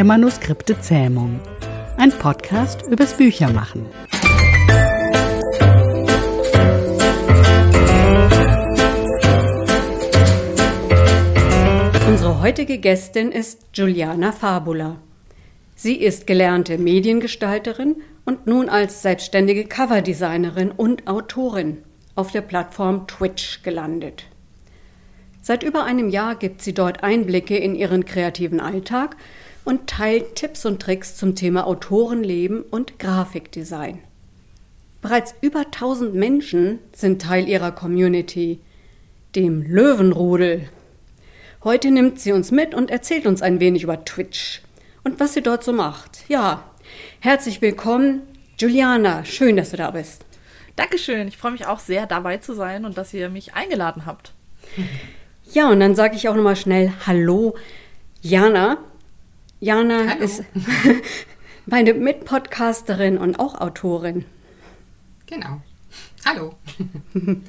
der Manuskripte Zähmung. Ein Podcast übers Büchermachen. Unsere heutige Gästin ist Juliana Fabula. Sie ist gelernte Mediengestalterin und nun als selbstständige Coverdesignerin und Autorin auf der Plattform Twitch gelandet. Seit über einem Jahr gibt sie dort Einblicke in ihren kreativen Alltag und teilt Tipps und Tricks zum Thema Autorenleben und Grafikdesign. Bereits über 1000 Menschen sind Teil ihrer Community, dem Löwenrudel. Heute nimmt sie uns mit und erzählt uns ein wenig über Twitch und was sie dort so macht. Ja, herzlich willkommen, Juliana. Schön, dass du da bist. Dankeschön. Ich freue mich auch sehr, dabei zu sein und dass ihr mich eingeladen habt. Ja, und dann sage ich auch nochmal schnell Hallo, Jana. Jana Hallo. ist meine Mitpodcasterin und auch Autorin. Genau. Hallo.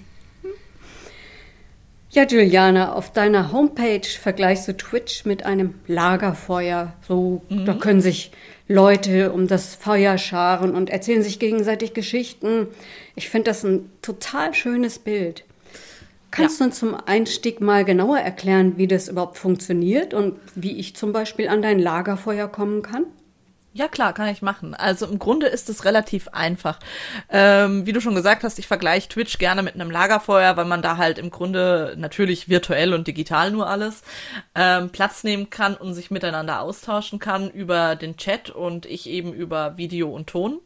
Ja, Juliana, auf deiner Homepage vergleichst du Twitch mit einem Lagerfeuer. So, mhm. da können sich Leute um das Feuer scharen und erzählen sich gegenseitig Geschichten. Ich finde das ein total schönes Bild. Kannst ja. du uns zum Einstieg mal genauer erklären, wie das überhaupt funktioniert und wie ich zum Beispiel an dein Lagerfeuer kommen kann? Ja, klar, kann ich machen. Also im Grunde ist es relativ einfach. Ähm, wie du schon gesagt hast, ich vergleiche Twitch gerne mit einem Lagerfeuer, weil man da halt im Grunde natürlich virtuell und digital nur alles ähm, Platz nehmen kann und sich miteinander austauschen kann über den Chat und ich eben über Video und Ton.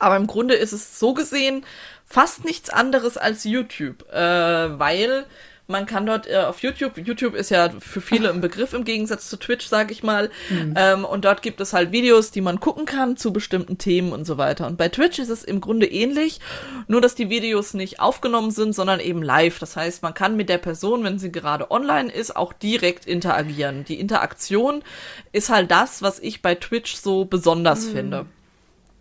Aber im Grunde ist es so gesehen fast nichts anderes als YouTube, äh, weil man kann dort äh, auf YouTube, YouTube ist ja für viele ein Begriff im Gegensatz zu Twitch, sage ich mal. Mhm. Ähm, und dort gibt es halt Videos, die man gucken kann zu bestimmten Themen und so weiter. Und bei Twitch ist es im Grunde ähnlich, nur dass die Videos nicht aufgenommen sind, sondern eben live. Das heißt, man kann mit der Person, wenn sie gerade online ist, auch direkt interagieren. Die Interaktion ist halt das, was ich bei Twitch so besonders mhm. finde.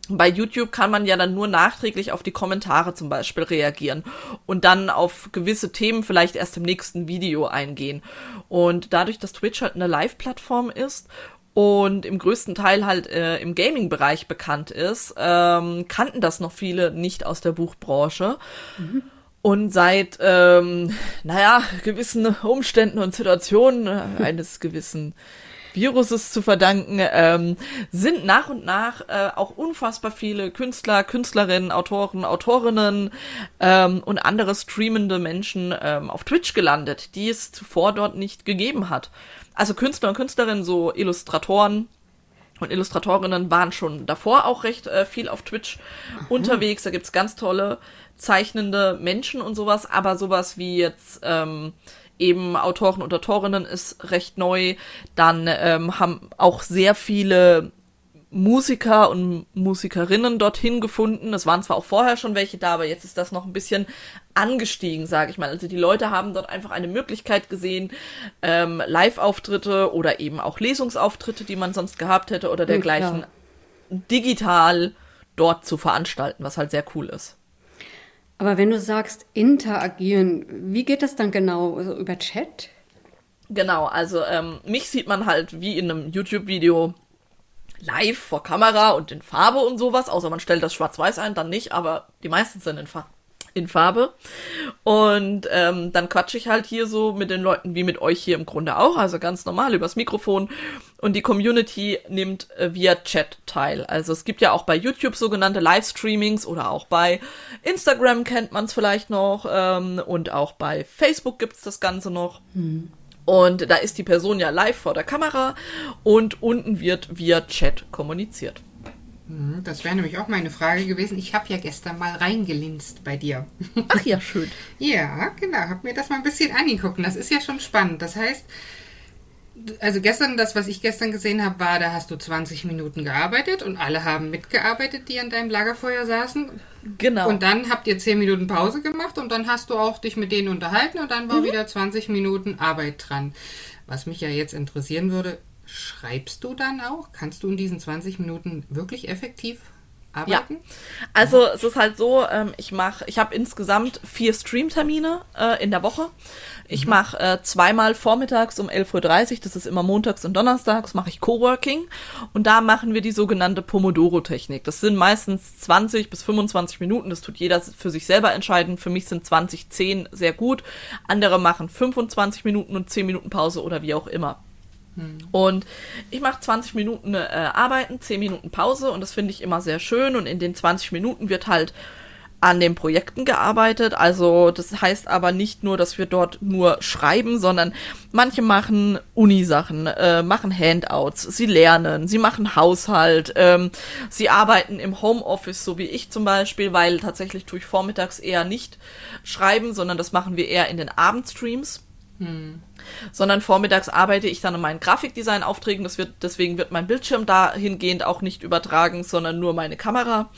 Bei YouTube kann man ja dann nur nachträglich auf die Kommentare zum Beispiel reagieren und dann auf gewisse Themen vielleicht erst im nächsten Video eingehen. Und dadurch, dass Twitch halt eine Live-Plattform ist und im größten Teil halt äh, im Gaming-Bereich bekannt ist, ähm, kannten das noch viele nicht aus der Buchbranche. Mhm. Und seit, ähm, naja, gewissen Umständen und Situationen äh, eines gewissen Viruses zu verdanken, ähm, sind nach und nach äh, auch unfassbar viele Künstler, Künstlerinnen, Autoren, Autorinnen ähm, und andere streamende Menschen ähm, auf Twitch gelandet, die es zuvor dort nicht gegeben hat. Also Künstler und Künstlerinnen, so Illustratoren, und Illustratorinnen waren schon davor auch recht äh, viel auf Twitch Aha. unterwegs. Da gibt's ganz tolle zeichnende Menschen und sowas, aber sowas wie jetzt ähm, eben Autoren und Autorinnen ist recht neu. Dann ähm, haben auch sehr viele Musiker und Musikerinnen dorthin gefunden. Es waren zwar auch vorher schon welche da, aber jetzt ist das noch ein bisschen angestiegen, sage ich mal. Also die Leute haben dort einfach eine Möglichkeit gesehen, ähm, Live-Auftritte oder eben auch Lesungsauftritte, die man sonst gehabt hätte oder dergleichen, ja. digital dort zu veranstalten, was halt sehr cool ist. Aber wenn du sagst interagieren, wie geht das dann genau? Also über Chat? Genau, also ähm, mich sieht man halt wie in einem YouTube-Video live vor Kamera und in Farbe und sowas, außer man stellt das schwarz-weiß ein, dann nicht, aber die meisten sind in Farbe in Farbe. Und ähm, dann quatsche ich halt hier so mit den Leuten wie mit euch hier im Grunde auch, also ganz normal übers Mikrofon. Und die Community nimmt äh, via Chat teil. Also es gibt ja auch bei YouTube sogenannte Livestreamings oder auch bei Instagram kennt man es vielleicht noch ähm, und auch bei Facebook gibt's das Ganze noch. Hm. Und da ist die Person ja live vor der Kamera und unten wird via Chat kommuniziert. Mhm, das wäre nämlich auch meine Frage gewesen. Ich habe ja gestern mal reingelinst bei dir. Ach ja, schön. ja, genau. Habe mir das mal ein bisschen angeguckt. Das ist ja schon spannend. Das heißt, also gestern, das, was ich gestern gesehen habe, war, da hast du 20 Minuten gearbeitet und alle haben mitgearbeitet, die an deinem Lagerfeuer saßen. Genau. Und dann habt ihr 10 Minuten Pause gemacht und dann hast du auch dich mit denen unterhalten und dann war mhm. wieder 20 Minuten Arbeit dran. Was mich ja jetzt interessieren würde, Schreibst du dann auch? Kannst du in diesen 20 Minuten wirklich effektiv arbeiten? Ja. Also es ist halt so, ähm, ich mache, ich habe insgesamt vier Streamtermine äh, in der Woche. Ich mhm. mache äh, zweimal vormittags um 11.30 Uhr, das ist immer montags und donnerstags, mache ich Coworking und da machen wir die sogenannte Pomodoro-Technik. Das sind meistens 20 bis 25 Minuten, das tut jeder für sich selber entscheiden. Für mich sind 20, 10 sehr gut. Andere machen 25 Minuten und 10 Minuten Pause oder wie auch immer. Mhm. Und ich mache 20 Minuten äh, Arbeiten, 10 Minuten Pause und das finde ich immer sehr schön. Und in den 20 Minuten wird halt an den Projekten gearbeitet. Also das heißt aber nicht nur, dass wir dort nur schreiben, sondern manche machen Unisachen, äh, machen Handouts, sie lernen, sie machen Haushalt, ähm, sie arbeiten im Homeoffice, so wie ich zum Beispiel, weil tatsächlich tue ich vormittags eher nicht schreiben, sondern das machen wir eher in den Abendstreams. Hm. Sondern vormittags arbeite ich dann an meinen Grafikdesign-Aufträgen. Das wird, deswegen wird mein Bildschirm dahingehend auch nicht übertragen, sondern nur meine Kamera.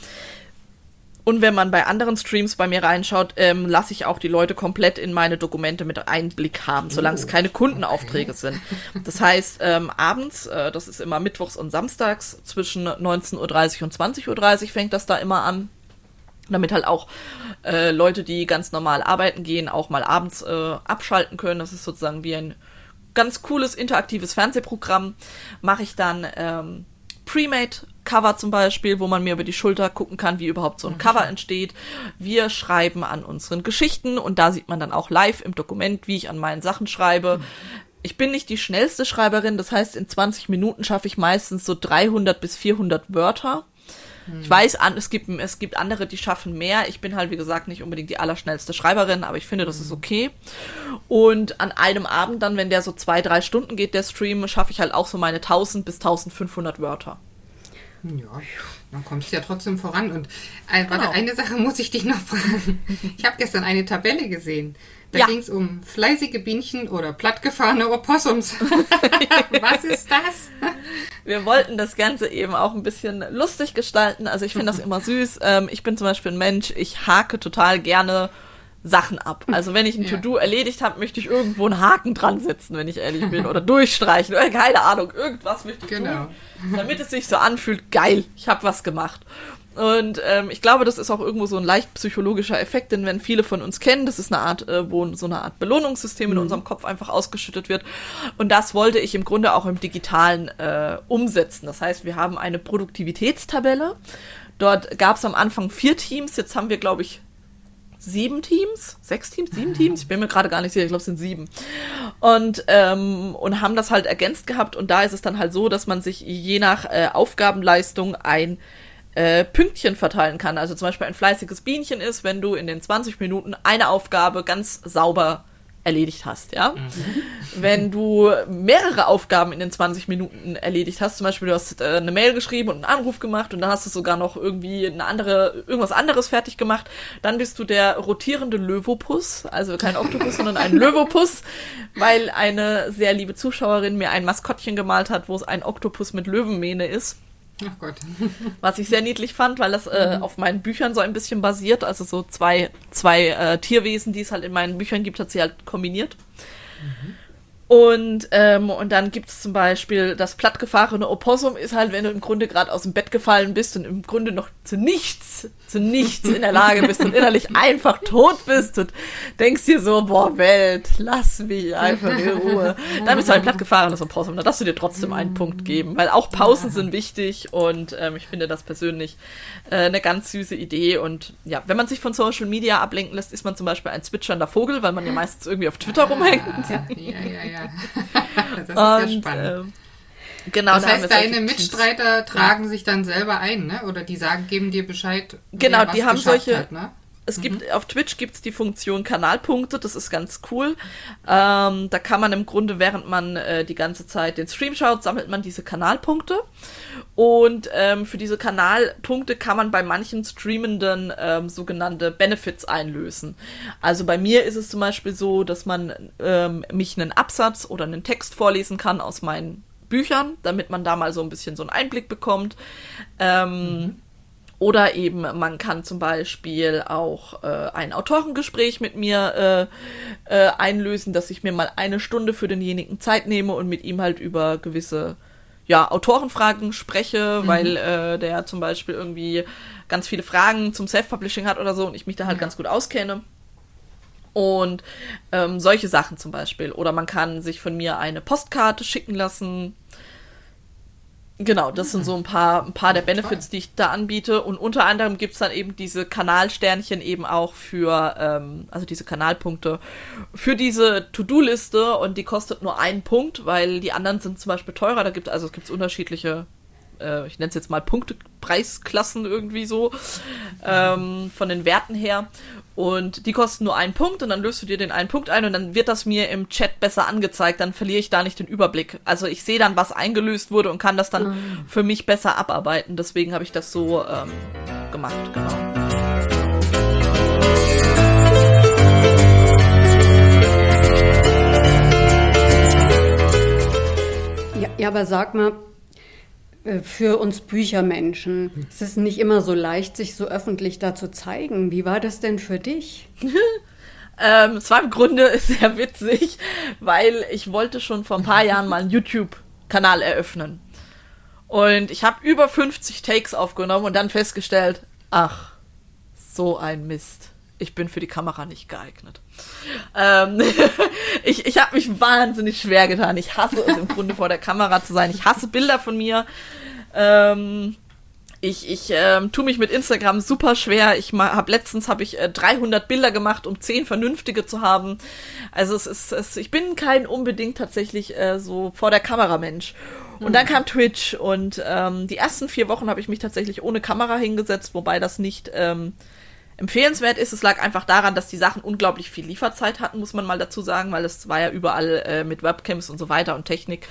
Und wenn man bei anderen Streams bei mir reinschaut, ähm, lasse ich auch die Leute komplett in meine Dokumente mit Einblick haben, solange es oh, keine Kundenaufträge sind. Das heißt, ähm, abends, äh, das ist immer mittwochs und samstags, zwischen 19.30 Uhr und 20.30 Uhr fängt das da immer an. Damit halt auch äh, Leute, die ganz normal arbeiten gehen, auch mal abends äh, abschalten können. Das ist sozusagen wie ein ganz cooles interaktives Fernsehprogramm. Mache ich dann ähm, Premade Cover zum Beispiel, wo man mir über die Schulter gucken kann, wie überhaupt so ein Cover entsteht. Wir schreiben an unseren Geschichten und da sieht man dann auch live im Dokument, wie ich an meinen Sachen schreibe. Ich bin nicht die schnellste Schreiberin, das heißt, in 20 Minuten schaffe ich meistens so 300 bis 400 Wörter. Ich weiß, es gibt, es gibt andere, die schaffen mehr. Ich bin halt, wie gesagt, nicht unbedingt die allerschnellste Schreiberin, aber ich finde, das ist okay. Und an einem Abend dann, wenn der so zwei, drei Stunden geht, der Stream, schaffe ich halt auch so meine 1000 bis 1500 Wörter. Ja, dann kommst du ja trotzdem voran. Und äh, warte, genau. eine Sache muss ich dich noch fragen. Ich habe gestern eine Tabelle gesehen. Da ja. ging es um fleißige Bienchen oder plattgefahrene Opossums. Was ist das? Wir wollten das Ganze eben auch ein bisschen lustig gestalten. Also ich finde das immer süß. Ähm, ich bin zum Beispiel ein Mensch, ich hake total gerne Sachen ab. Also wenn ich ein ja. To-Do erledigt habe, möchte ich irgendwo einen Haken dran setzen, wenn ich ehrlich bin. Oder durchstreichen oder keine Ahnung, irgendwas möchte ich genau. tun. Damit es sich so anfühlt, geil, ich habe was gemacht. Und ähm, ich glaube, das ist auch irgendwo so ein leicht psychologischer Effekt, denn wenn viele von uns kennen, das ist eine Art, äh, wo so eine Art Belohnungssystem mhm. in unserem Kopf einfach ausgeschüttet wird. Und das wollte ich im Grunde auch im Digitalen äh, umsetzen. Das heißt, wir haben eine Produktivitätstabelle. Dort gab es am Anfang vier Teams, jetzt haben wir, glaube ich, sieben Teams, sechs Teams, sieben Teams, ich bin mir gerade gar nicht sicher, ich glaube es sind sieben. Und, ähm, und haben das halt ergänzt gehabt und da ist es dann halt so, dass man sich je nach äh, Aufgabenleistung ein äh, Pünktchen verteilen kann. Also zum Beispiel ein fleißiges Bienchen ist, wenn du in den 20 Minuten eine Aufgabe ganz sauber erledigt hast, ja. Mhm. Wenn du mehrere Aufgaben in den 20 Minuten erledigt hast, zum Beispiel du hast äh, eine Mail geschrieben und einen Anruf gemacht und dann hast du sogar noch irgendwie eine andere, irgendwas anderes fertig gemacht, dann bist du der rotierende Löwopus, also kein Oktopus, sondern ein Löwopus, weil eine sehr liebe Zuschauerin mir ein Maskottchen gemalt hat, wo es ein Oktopus mit Löwenmähne ist. Ach Gott. Was ich sehr niedlich fand, weil das äh, mhm. auf meinen Büchern so ein bisschen basiert. Also so zwei, zwei äh, Tierwesen, die es halt in meinen Büchern gibt, hat sie halt kombiniert. Mhm. Und, ähm, und dann gibt es zum Beispiel das plattgefahrene Opossum, ist halt, wenn du im Grunde gerade aus dem Bett gefallen bist und im Grunde noch zu nichts, zu nichts in der Lage bist und innerlich einfach tot bist und denkst dir so, boah, Welt, lass mich einfach in Ruhe. Dann bist du halt ein plattgefahrenes Opossum. Da darfst du dir trotzdem einen Punkt geben, weil auch Pausen sind wichtig und ähm, ich finde das persönlich äh, eine ganz süße Idee. Und ja, wenn man sich von Social Media ablenken lässt, ist man zum Beispiel ein zwitschernder Vogel, weil man ja meistens irgendwie auf Twitter rumhängt. Ja, ja, ja, ja. Das ist und, ja spannend. Äh, genau, das heißt, deine Mitstreiter tragen ja. sich dann selber ein, ne? Oder die sagen, geben dir Bescheid. Genau, die haben solche. Hat, ne? Es mhm. gibt auf Twitch gibt es die Funktion Kanalpunkte, das ist ganz cool. Ähm, da kann man im Grunde, während man äh, die ganze Zeit den Stream schaut, sammelt man diese Kanalpunkte. Und ähm, für diese Kanalpunkte kann man bei manchen Streamenden ähm, sogenannte Benefits einlösen. Also bei mir ist es zum Beispiel so, dass man ähm, mich einen Absatz oder einen Text vorlesen kann aus meinen Büchern, damit man da mal so ein bisschen so einen Einblick bekommt. Ähm, mhm oder eben man kann zum Beispiel auch äh, ein Autorengespräch mit mir äh, äh, einlösen, dass ich mir mal eine Stunde für denjenigen Zeit nehme und mit ihm halt über gewisse ja, Autorenfragen spreche, mhm. weil äh, der zum Beispiel irgendwie ganz viele Fragen zum Self-Publishing hat oder so und ich mich da halt ja. ganz gut auskenne. Und ähm, solche Sachen zum Beispiel. Oder man kann sich von mir eine Postkarte schicken lassen. Genau, das sind so ein paar, ein paar der Benefits, die ich da anbiete. Und unter anderem gibt es dann eben diese Kanalsternchen eben auch für, ähm, also diese Kanalpunkte für diese To-Do-Liste und die kostet nur einen Punkt, weil die anderen sind zum Beispiel teurer. Da gibt also es gibt unterschiedliche äh, ich nenne es jetzt mal Punktepreisklassen irgendwie so, ähm, von den Werten her. Und die kosten nur einen Punkt und dann löst du dir den einen Punkt ein und dann wird das mir im Chat besser angezeigt, dann verliere ich da nicht den Überblick. Also ich sehe dann, was eingelöst wurde und kann das dann mhm. für mich besser abarbeiten. Deswegen habe ich das so ähm, gemacht, genau. Ja, ja, aber sag mal, für uns Büchermenschen. Es ist nicht immer so leicht, sich so öffentlich da zu zeigen. Wie war das denn für dich? ähm, es war im Grunde sehr witzig, weil ich wollte schon vor ein paar Jahren mal einen YouTube-Kanal eröffnen. Und ich habe über 50 Takes aufgenommen und dann festgestellt, ach, so ein Mist. Ich bin für die Kamera nicht geeignet. Ähm, ich ich habe mich wahnsinnig schwer getan. Ich hasse es im Grunde vor der Kamera zu sein. Ich hasse Bilder von mir. Ähm, ich ich ähm, tue mich mit Instagram super schwer. Ich habe letztens habe ich äh, 300 Bilder gemacht, um 10 vernünftige zu haben. Also es ist es, ich bin kein unbedingt tatsächlich äh, so vor der Kamera Mensch. Und dann kam Twitch und ähm, die ersten vier Wochen habe ich mich tatsächlich ohne Kamera hingesetzt, wobei das nicht ähm, empfehlenswert ist. Es lag einfach daran, dass die Sachen unglaublich viel Lieferzeit hatten, muss man mal dazu sagen, weil es war ja überall äh, mit Webcams und so weiter und Technik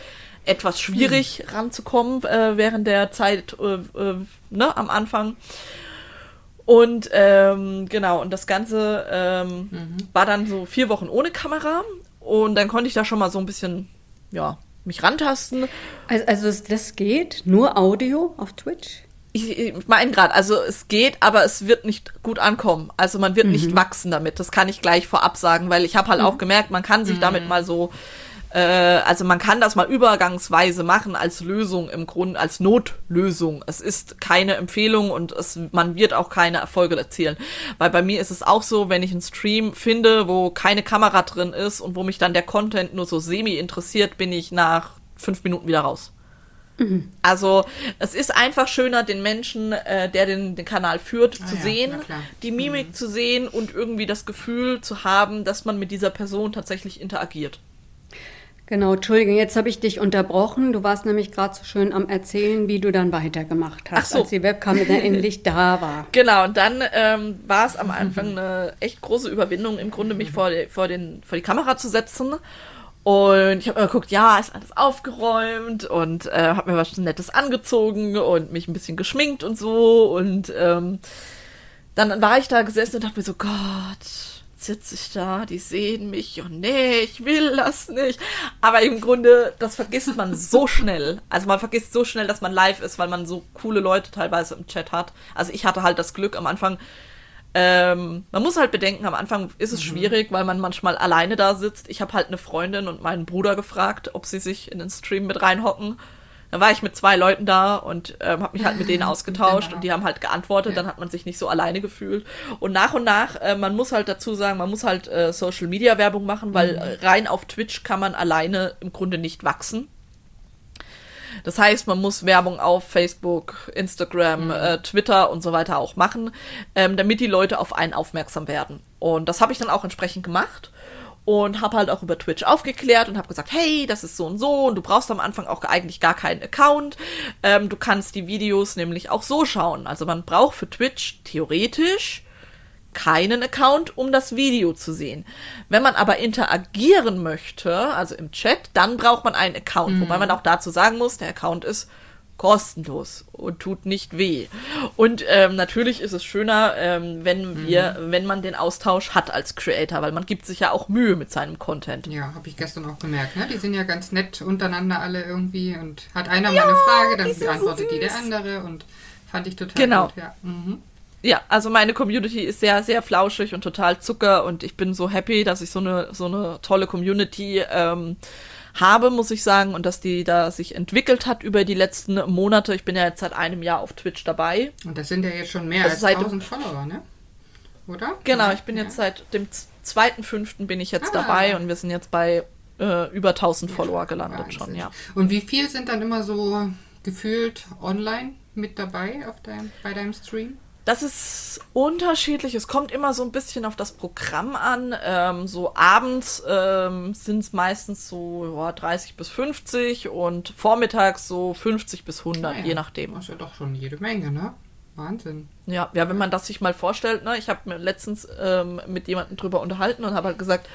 etwas schwierig hm. ranzukommen äh, während der Zeit äh, äh, ne, am Anfang. Und ähm, genau, und das Ganze ähm, mhm. war dann so vier Wochen ohne Kamera. Und dann konnte ich da schon mal so ein bisschen, ja, mich rantasten. Also, also das geht nur Audio auf Twitch? Ich, ich meine gerade, also es geht, aber es wird nicht gut ankommen. Also man wird mhm. nicht wachsen damit. Das kann ich gleich vorab sagen, weil ich habe halt mhm. auch gemerkt, man kann sich mhm. damit mal so, äh, also man kann das mal übergangsweise machen als Lösung im Grunde, als Notlösung. Es ist keine Empfehlung und es, man wird auch keine Erfolge erzielen. Weil bei mir ist es auch so, wenn ich einen Stream finde, wo keine Kamera drin ist und wo mich dann der Content nur so semi interessiert, bin ich nach fünf Minuten wieder raus. Mhm. Also es ist einfach schöner, den Menschen, äh, der den, den Kanal führt, ah, zu ja, sehen, die Mimik mhm. zu sehen und irgendwie das Gefühl zu haben, dass man mit dieser Person tatsächlich interagiert. Genau, Entschuldigung, jetzt habe ich dich unterbrochen. Du warst nämlich gerade so schön am Erzählen, wie du dann weitergemacht hast, so. als die Webcam dann endlich da war. Genau, und dann ähm, war es am Anfang eine echt große Überwindung, im Grunde mich vor, vor, den, vor die Kamera zu setzen und ich habe mir geguckt, ja, ist alles aufgeräumt und äh, habe mir was Nettes angezogen und mich ein bisschen geschminkt und so. Und ähm, dann war ich da gesessen und dachte mir so, Gott, sitze ich da, die sehen mich und nee, ich will das nicht. Aber im Grunde, das vergisst man so schnell. Also man vergisst so schnell, dass man live ist, weil man so coole Leute teilweise im Chat hat. Also ich hatte halt das Glück am Anfang, ähm, man muss halt bedenken, am Anfang ist es mhm. schwierig, weil man manchmal alleine da sitzt. Ich habe halt eine Freundin und meinen Bruder gefragt, ob sie sich in den Stream mit reinhocken. Dann war ich mit zwei Leuten da und ähm, habe mich halt mit denen ausgetauscht genau. und die haben halt geantwortet. Ja. Dann hat man sich nicht so alleine gefühlt. Und nach und nach, äh, man muss halt dazu sagen, man muss halt äh, Social Media Werbung machen, weil mhm. rein auf Twitch kann man alleine im Grunde nicht wachsen. Das heißt, man muss Werbung auf Facebook, Instagram, mhm. äh, Twitter und so weiter auch machen, ähm, damit die Leute auf einen aufmerksam werden. Und das habe ich dann auch entsprechend gemacht und habe halt auch über Twitch aufgeklärt und habe gesagt, hey, das ist so und so und du brauchst am Anfang auch eigentlich gar keinen Account. Ähm, du kannst die Videos nämlich auch so schauen. Also man braucht für Twitch theoretisch keinen Account, um das Video zu sehen. Wenn man aber interagieren möchte, also im Chat, dann braucht man einen Account, mhm. wobei man auch dazu sagen muss, der Account ist kostenlos und tut nicht weh. Und ähm, natürlich ist es schöner, ähm, wenn wir, mhm. wenn man den Austausch hat als Creator, weil man gibt sich ja auch Mühe mit seinem Content. Ja, habe ich gestern auch gemerkt. Ne? Die sind ja ganz nett untereinander alle irgendwie und hat einer ja, mal eine Frage, dann beantwortet so die der andere und fand ich total genau. gut. Ja. Mhm. Ja, also meine Community ist sehr, sehr flauschig und total Zucker und ich bin so happy, dass ich so eine, so eine tolle Community ähm, habe, muss ich sagen, und dass die da sich entwickelt hat über die letzten Monate. Ich bin ja jetzt seit einem Jahr auf Twitch dabei. Und das sind ja jetzt schon mehr Also als seit- 1000 Follower, ne? Oder? Genau, ich bin Ja. jetzt seit dem z- 2.5. bin ich jetzt Ah. dabei und wir sind jetzt bei äh, über 1000 Follower gelandet Wahnsinn. schon, ja. Und wie viel sind dann immer so gefühlt online mit dabei auf deinem, bei deinem Stream? Das ist unterschiedlich. Es kommt immer so ein bisschen auf das Programm an. Ähm, so abends ähm, sind es meistens so ja, 30 bis 50 und vormittags so 50 bis 100, Naja, je nachdem. Das ist ja doch schon jede Menge, ne? Wahnsinn. Ja, ja, wenn man das sich mal vorstellt, ne, ich habe mir letztens ähm, mit jemandem drüber unterhalten und habe halt gesagt,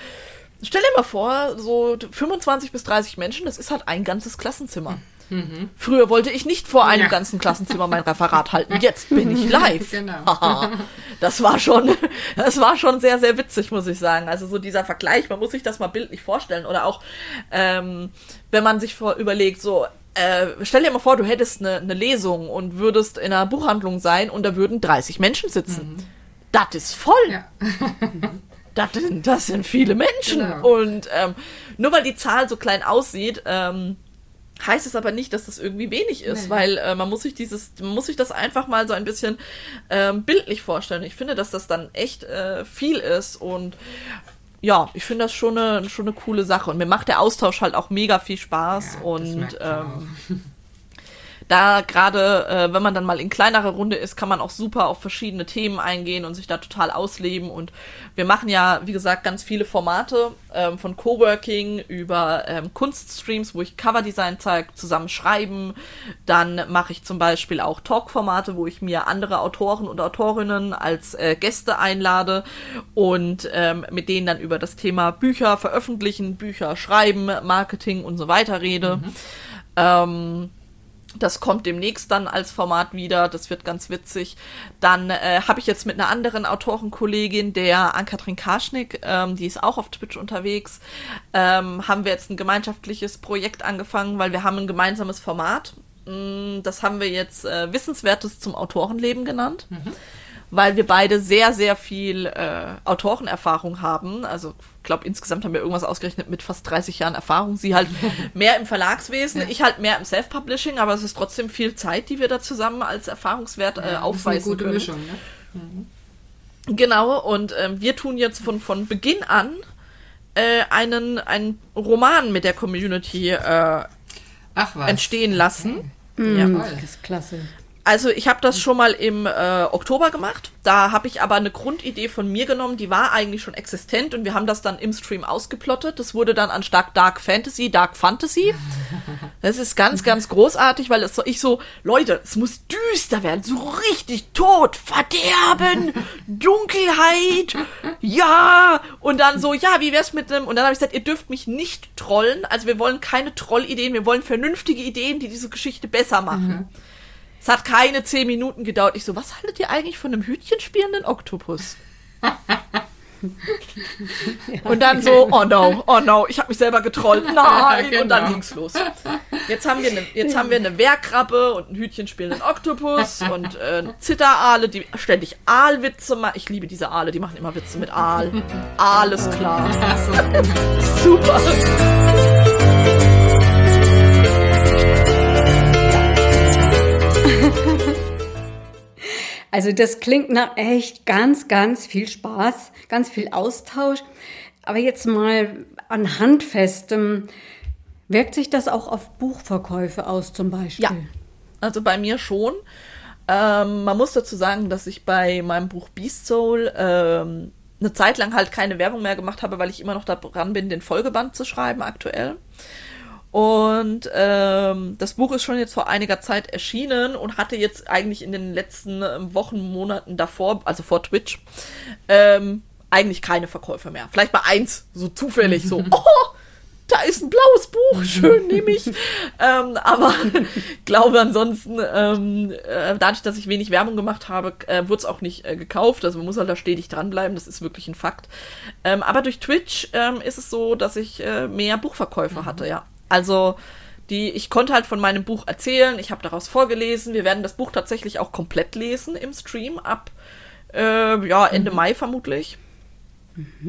stell dir mal vor, so 25 bis 30 Menschen, das ist halt ein ganzes Klassenzimmer. Früher wollte ich nicht vor einem Ja. ganzen Klassenzimmer mein Referat halten. Jetzt bin ich live. Genau. Das war schon, das war schon sehr, sehr witzig, muss ich sagen. Also so dieser Vergleich, man muss sich das mal bildlich vorstellen. Oder auch, ähm, wenn man sich vor überlegt, so, äh, stell dir mal vor, du hättest eine, eine Lesung und würdest in einer Buchhandlung sein und da würden 30 Menschen sitzen. Das ist voll. Ja. Das, sind- das sind viele Menschen. Genau. Und ähm, nur weil die Zahl so klein aussieht, ähm, heißt es aber nicht, dass das irgendwie wenig ist, Nee. weil äh, man muss sich dieses, man muss sich das einfach mal so ein bisschen ähm, bildlich vorstellen. Ich finde, dass das dann echt äh, viel ist und ja, ich finde das schon eine, schon eine coole Sache. Und mir macht der Austausch halt auch mega viel Spaß. Ja, und ähm, da gerade, äh, wenn man dann mal in kleinerer Runde ist, kann man auch super auf verschiedene Themen eingehen und sich da total ausleben. Und wir machen ja, wie gesagt, ganz viele Formate ähm, von Coworking über ähm, Kunststreams, wo ich Coverdesign zeige, zusammen schreiben. Dann mache ich zum Beispiel auch Talk-Formate, wo ich mir andere Autoren und Autorinnen als äh, Gäste einlade und ähm, mit denen dann über das Thema Bücher veröffentlichen, Bücher schreiben, Marketing und so weiter rede. Ähm, das kommt demnächst dann als Format wieder. Das wird ganz witzig. Dann äh, habe ich jetzt mit einer anderen Autorenkollegin, der Ann-Kathrin Karschnick, ähm, die ist auch auf Twitch unterwegs, ähm, haben wir jetzt ein gemeinschaftliches Projekt angefangen, weil wir haben ein gemeinsames Format. Mm, Das haben wir jetzt äh, Wissenswertes zum Autorenleben genannt. Weil wir beide sehr, sehr viel äh, Autorenerfahrung haben. Also, ich glaube, insgesamt haben wir irgendwas ausgerechnet mit fast 30 Jahren Erfahrung. Sie halt mehr im Verlagswesen, ich halt mehr im Self-Publishing, aber es ist trotzdem viel Zeit, die wir da zusammen als Erfahrungswert äh, das ist eine aufweisen gute können. Mischung, ne? Genau, und ähm, wir tun jetzt von, von Beginn an äh, einen, einen Roman mit der Community äh, Ach was. entstehen lassen. Ja, Toll. das ist klasse. Also ich habe das schon mal im äh, Oktober gemacht. Da habe ich aber eine Grundidee von mir genommen, die war eigentlich schon existent und wir haben das dann im Stream ausgeplottet. Das wurde dann anstatt Dark Fantasy, Dark Fantasy. Das ist ganz, ganz großartig, weil es so, ich so, Leute, es muss düster werden, so richtig Tod, Verderben, Dunkelheit, ja. Und dann so, ja, wie wär's mit einem, und dann habe ich gesagt, ihr dürft mich nicht trollen. Also wir wollen keine Trollideen, wir wollen vernünftige Ideen, die diese Geschichte besser machen. Es hat keine zehn Minuten gedauert. Ich so, was haltet ihr eigentlich von einem Hütchenspielenden Oktopus? Und dann so, oh no, oh no, ich habe mich selber getrollt. Nein, und dann Genau. ging's los. Jetzt haben wir eine, jetzt haben wir eine Wehrkrabbe und einen Hütchenspielenden Oktopus und äh, Zitteraale, die ständig Aalwitze machen. Ich liebe diese Aale, die machen immer Witze mit Aal. Ist klar. Super. Also das klingt nach echt ganz, ganz viel Spaß, ganz viel Austausch. Aber jetzt mal an Handfestem, wirkt sich das auch auf Buchverkäufe aus zum Beispiel? Ja, also bei mir schon. Ähm, man muss dazu sagen, dass ich bei meinem Buch Beast Soul ähm, eine Zeit lang halt keine Werbung mehr gemacht habe, weil ich immer noch daran bin, den Folgeband zu schreiben aktuell. Und ähm, das Buch ist schon jetzt vor einiger Zeit erschienen und hatte jetzt eigentlich in den letzten ähm, Wochen, Monaten davor, also vor Twitch, ähm, eigentlich keine Verkäufe mehr. Vielleicht mal eins, so zufällig, so, oh, da ist ein blaues Buch, schön nehme ich. ähm, aber glaube ansonsten, ähm, äh, dadurch, dass ich wenig Werbung gemacht habe, äh, wurde es auch nicht äh, gekauft. Also man muss halt da stetig dranbleiben, das ist wirklich ein Fakt. Ähm, aber durch Twitch ähm, ist es so, dass ich äh, mehr Buchverkäufe hatte, ja. Also die, ich konnte halt von meinem Buch erzählen, ich habe daraus vorgelesen. Wir werden das Buch tatsächlich auch komplett lesen im Stream ab äh, ja, Ende Mai vermutlich.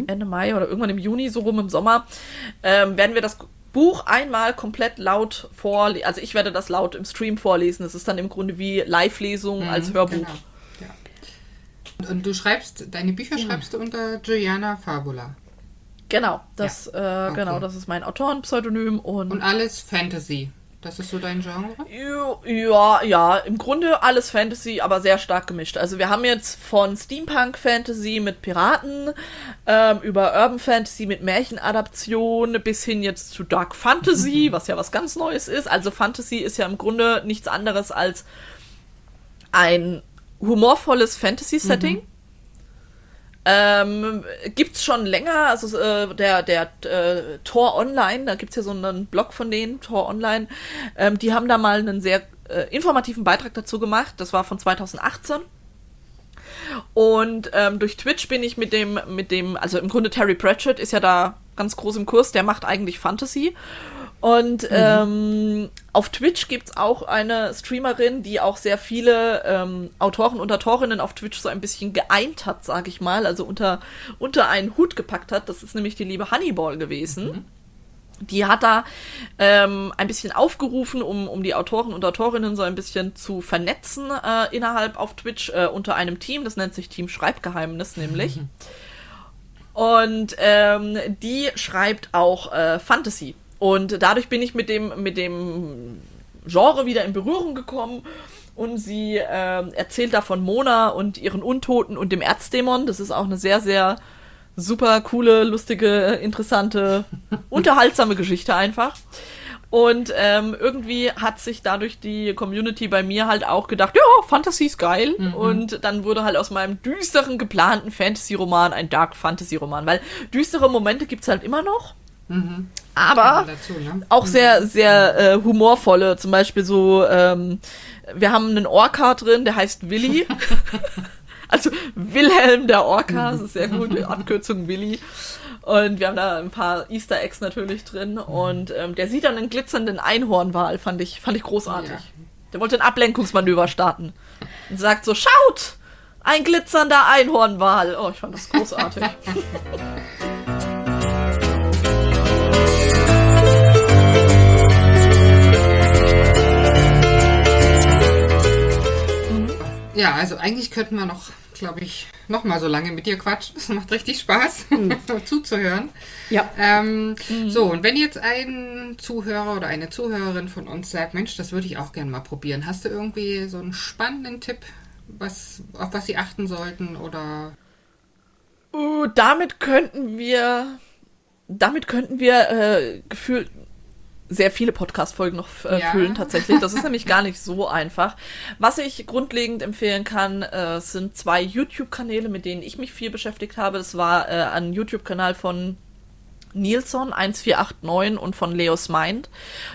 Ende Mai oder irgendwann im Juni, so rum im Sommer, ähm, werden wir das Buch einmal komplett laut vorlesen. Also ich werde das laut im Stream vorlesen. Das ist dann im Grunde wie Live-Lesung mhm, als Hörbuch. Genau. Ja. Und, und, du schreibst, deine Bücher schreibst du unter Juliana Fabula. Genau, das, ja. äh, okay. genau, das ist mein Autorenpseudonym und. Und alles Fantasy. Das ist so dein Genre? Ja, ja, im Grunde alles Fantasy, aber sehr stark gemischt. Also wir haben jetzt von Steampunk Fantasy mit Piraten ähm, über Urban Fantasy mit Märchenadaption bis hin jetzt zu Dark Fantasy, was ja was ganz Neues ist. Also Fantasy ist ja im Grunde nichts anderes als ein humorvolles Fantasy-Setting. Mhm ähm, gibt's schon länger, also äh, der, der äh, Tor Online, da gibt's ja so einen Blog von denen, Tor Online, ähm, die haben da mal einen sehr äh, informativen Beitrag dazu gemacht, das war von 2018. Und ähm, durch Twitch bin ich mit dem, mit dem, also im Grunde Terry Pratchett ist ja da ganz groß im Kurs, der macht eigentlich Fantasy. Und mhm. ähm, auf Twitch gibt es auch eine Streamerin, die auch sehr viele ähm, Autoren und Autorinnen auf Twitch so ein bisschen geeint hat, sag ich mal, also unter, unter einen Hut gepackt hat. Das ist nämlich die liebe Honeyball gewesen. Mhm. Die hat da ähm, ein bisschen aufgerufen, um, um die Autoren und Autorinnen so ein bisschen zu vernetzen äh, innerhalb auf Twitch äh, unter einem Team. Das nennt sich Team Schreibgeheimnis nämlich. Mhm. Und ähm, die schreibt auch äh, Fantasy. Und dadurch bin ich mit dem, mit dem Genre wieder in Berührung gekommen. Und sie äh, erzählt da von Mona und ihren Untoten und dem Erzdämon. Das ist auch eine sehr, sehr super coole, lustige, interessante, unterhaltsame Geschichte einfach. Und ähm, irgendwie hat sich dadurch die Community bei mir halt auch gedacht, ja, Fantasy ist geil. Mhm. Und dann wurde halt aus meinem düsteren, geplanten Fantasy-Roman ein Dark Fantasy-Roman. Weil düstere Momente gibt's halt immer noch. Mhm. Aber dazu, ne? auch mhm. sehr, sehr äh, humorvolle. Zum Beispiel so, ähm, wir haben einen Orca drin, der heißt Willi. also Wilhelm der Orca, das ist sehr gut, Abkürzung Willi. Und wir haben da ein paar Easter Eggs natürlich drin. Und ähm, der sieht dann einen glitzernden Einhornwal, fand ich, fand ich großartig. Ja. Der wollte ein Ablenkungsmanöver starten. Und sagt so, schaut! Ein glitzernder Einhornwal. Oh, ich fand das großartig. Ja, also eigentlich könnten wir noch, glaube ich, noch mal so lange mit dir quatschen. Das macht richtig Spaß, mhm. zuzuhören. Ja. Ähm, mhm. So, und wenn jetzt ein Zuhörer oder eine Zuhörerin von uns sagt, Mensch, das würde ich auch gerne mal probieren. Hast du irgendwie so einen spannenden Tipp, was, auf was sie achten sollten oder? Uh, damit könnten wir, damit könnten wir äh, gefühlt sehr viele Podcast-Folgen noch äh, ja. füllen tatsächlich. Das ist nämlich gar nicht so einfach. Was ich grundlegend empfehlen kann, äh, sind zwei YouTube-Kanäle, mit denen ich mich viel beschäftigt habe. Das war äh, ein YouTube-Kanal von Nilsson 1489 und von Leos Mind.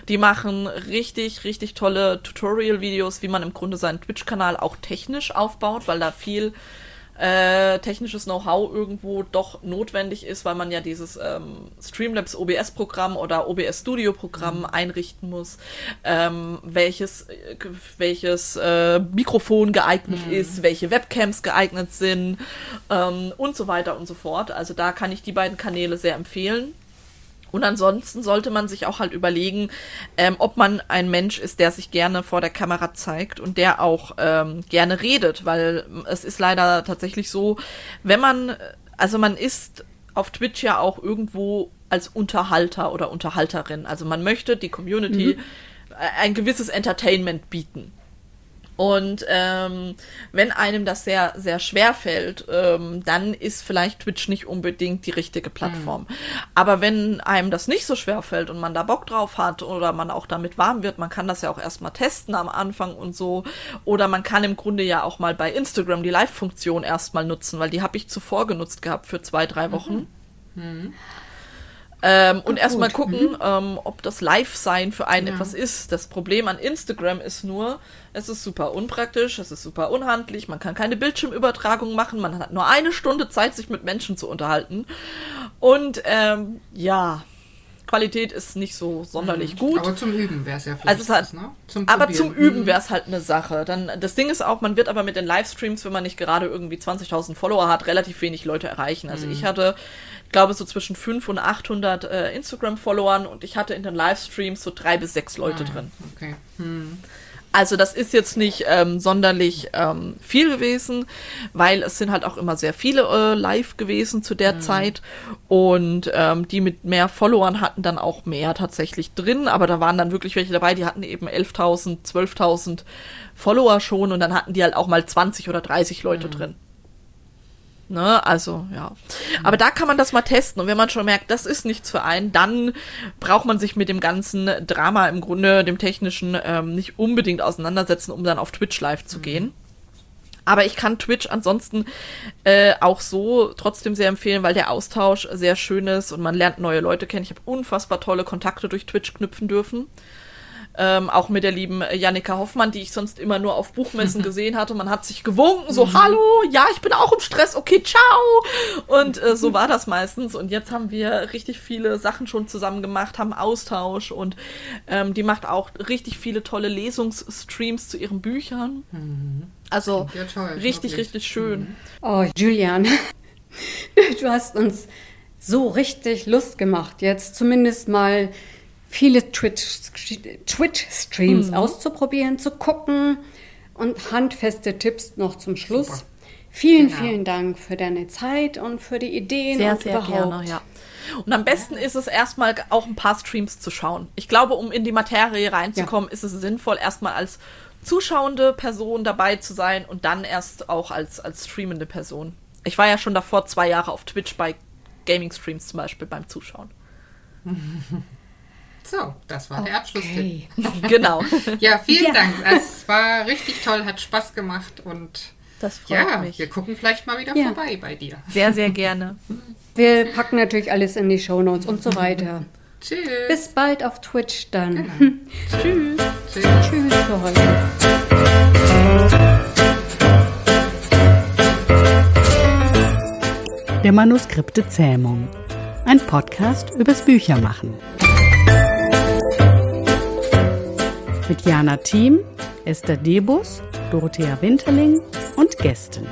Die machen richtig, richtig tolle Tutorial-Videos, wie man im Grunde seinen Twitch-Kanal auch technisch aufbaut, weil da viel äh, technisches Know-how irgendwo doch notwendig ist, weil man ja dieses ähm, Streamlabs OBS-Programm oder OBS Studio-Programm mhm. einrichten muss, ähm, welches, welches äh, Mikrofon geeignet mhm. ist, welche Webcams geeignet sind ähm, und so weiter und so fort. Also da kann ich die beiden Kanäle sehr empfehlen. Und ansonsten sollte man sich auch halt überlegen, ähm, ob man ein Mensch ist, der sich gerne vor der Kamera zeigt und der auch ähm, gerne redet, weil es ist leider tatsächlich so, wenn man, also man ist auf Twitch ja auch irgendwo als Unterhalter oder Unterhalterin. Also man möchte die Community mhm. ein gewisses Entertainment bieten. Und ähm, wenn einem das sehr, sehr schwer fällt, ähm, dann ist vielleicht Twitch nicht unbedingt die richtige Plattform. Mhm. Aber wenn einem das nicht so schwer fällt und man da Bock drauf hat oder man auch damit warm wird, man kann das ja auch erstmal testen am Anfang und so. Oder man kann im Grunde ja auch mal bei Instagram die Live-Funktion erstmal nutzen, weil die habe ich zuvor genutzt gehabt für zwei, drei Wochen. Mhm. Mhm. Ähm, und erstmal gucken, mhm. ähm, ob das Live-Sein für einen ja. etwas ist. Das Problem an Instagram ist nur, es ist super unpraktisch, es ist super unhandlich, man kann keine Bildschirmübertragung machen, man hat nur eine Stunde Zeit, sich mit Menschen zu unterhalten. Und ähm, ja, Qualität ist nicht so sonderlich gut. Aber zum Üben wäre es ja vielleicht Also es hat, ne? Zum aber zum Üben wäre es halt eine Sache. Dann das Ding ist auch, man wird aber mit den Livestreams, wenn man nicht gerade irgendwie 20.000 Follower hat, relativ wenig Leute erreichen. Also Mhm. ich hatte, ich glaube so zwischen 5 und 800 äh, Instagram-Followern und ich hatte in den Livestreams so drei bis sechs Leute Ah, drin. Okay. Hm. Also das ist jetzt nicht ähm, sonderlich ähm, viel gewesen, weil es sind halt auch immer sehr viele äh, live gewesen zu der Zeit. Und ähm, die mit mehr Followern hatten dann auch mehr tatsächlich drin, aber da waren dann wirklich welche dabei, die hatten eben 11.000, 12.000 Follower schon. Und dann hatten die halt auch mal 20 oder 30 Leute drin. Ne, also ja. Aber da kann man das mal testen. Und wenn man schon merkt, das ist nichts für einen, dann braucht man sich mit dem ganzen Drama im Grunde, dem technischen, ähm, nicht unbedingt auseinandersetzen, um dann auf Twitch live zu gehen. Aber ich kann Twitch ansonsten äh, auch so trotzdem sehr empfehlen, weil der Austausch sehr schön ist und man lernt neue Leute kennen. Ich habe unfassbar tolle Kontakte durch Twitch knüpfen dürfen. Ähm, auch mit der lieben Jannika Hoffmann, die ich sonst immer nur auf Buchmessen gesehen hatte. Man hat sich gewunken, so, hallo, ja, ich bin auch im Stress, okay, ciao. Und äh, so war das meistens. Und jetzt haben wir richtig viele Sachen schon zusammen gemacht, haben Austausch und ähm, die macht auch richtig viele tolle Lesungsstreams zu ihren Büchern. Also Ja, toll, richtig, richtig schön. Oh, Julian, du hast uns so richtig Lust gemacht, jetzt zumindest mal viele Twitch-Streams Twitch auszuprobieren, zu gucken und handfeste Tipps noch zum Schluss. Super. Vielen, Genau. vielen Dank für deine Zeit und für die Ideen Sehr, und sehr überhaupt. gerne, ja. Und am besten ist es erstmal auch ein paar Streams zu schauen. Ich glaube, um in die Materie reinzukommen, ist es sinnvoll, erstmal als zuschauende Person dabei zu sein und dann erst auch als, als streamende Person. Ich war ja schon davor zwei Jahre auf Twitch bei Gaming-Streams zum Beispiel beim Zuschauen. So, das war der Abschlusstipp. Okay. Genau. Ja, vielen Ja. Dank. Es war richtig toll, hat Spaß gemacht und Das freut ja, mich. wir gucken vielleicht mal wieder Ja. vorbei bei dir. Sehr, sehr gerne. Wir packen natürlich alles in die Shownotes und so weiter. Tschüss. Bis bald auf Twitch dann. Genau. Tschüss. Tschüss. Tschüss für heute. Der Manuskripte Zähmung. Ein Podcast übers Büchermachen. Mit Jana Thiem, Esther Debus, Dorothea Winterling und Gästen.